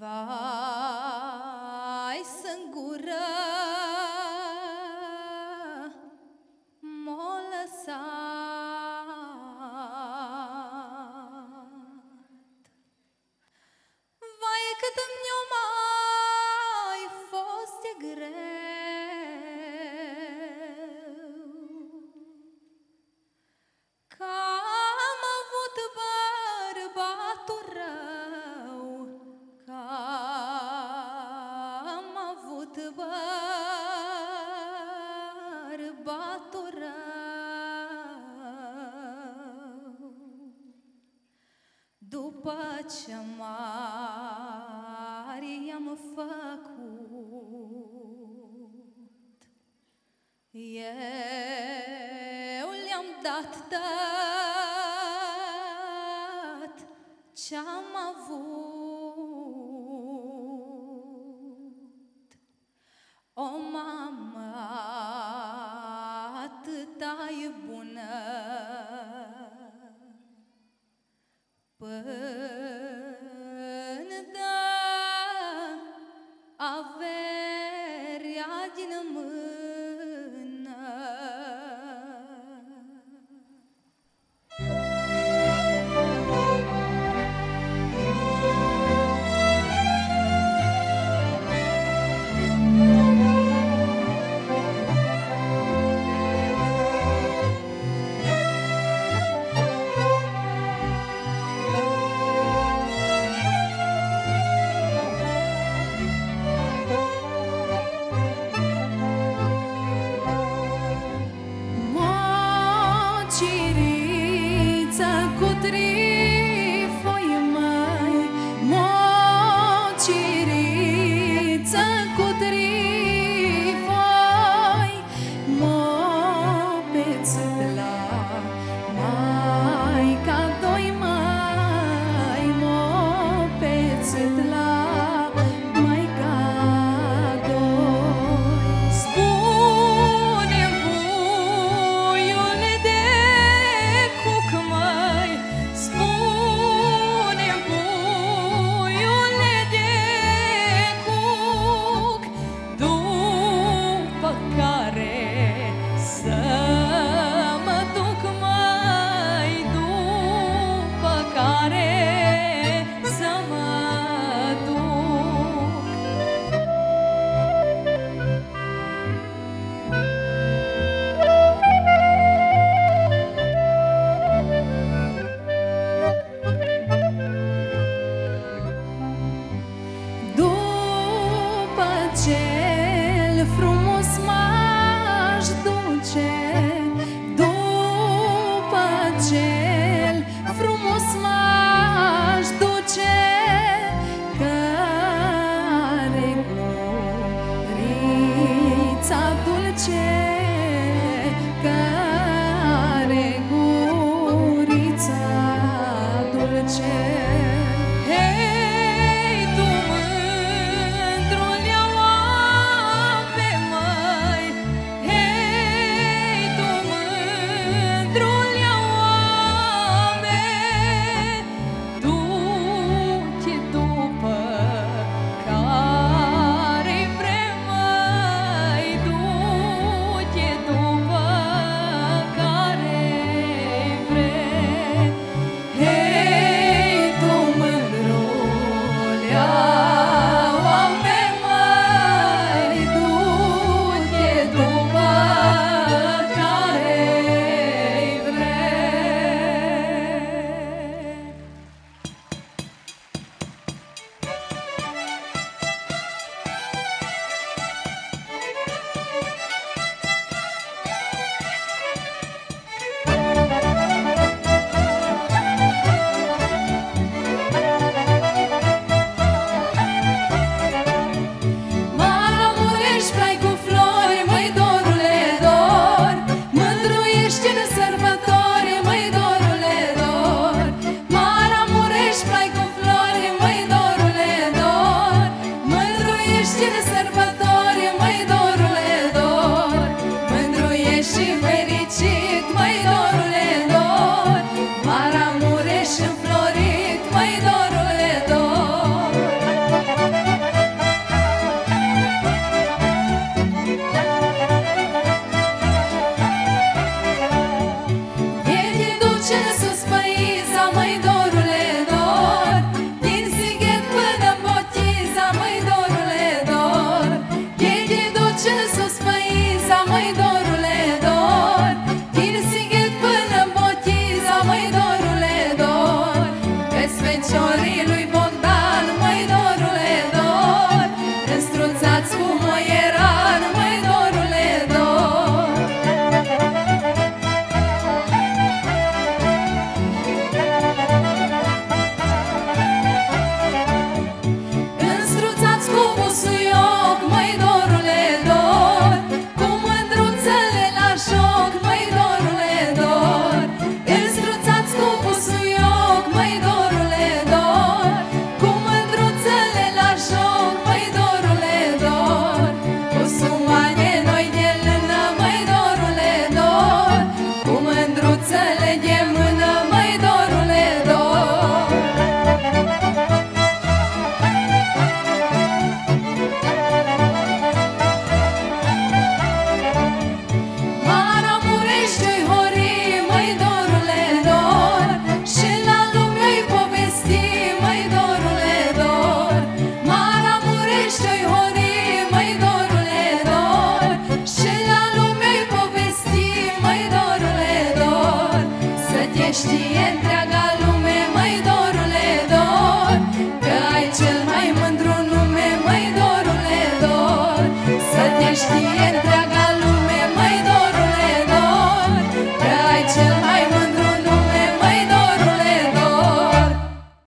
va. Ce mare i-am făcut. Eu le-am dat, dat ce-am avut.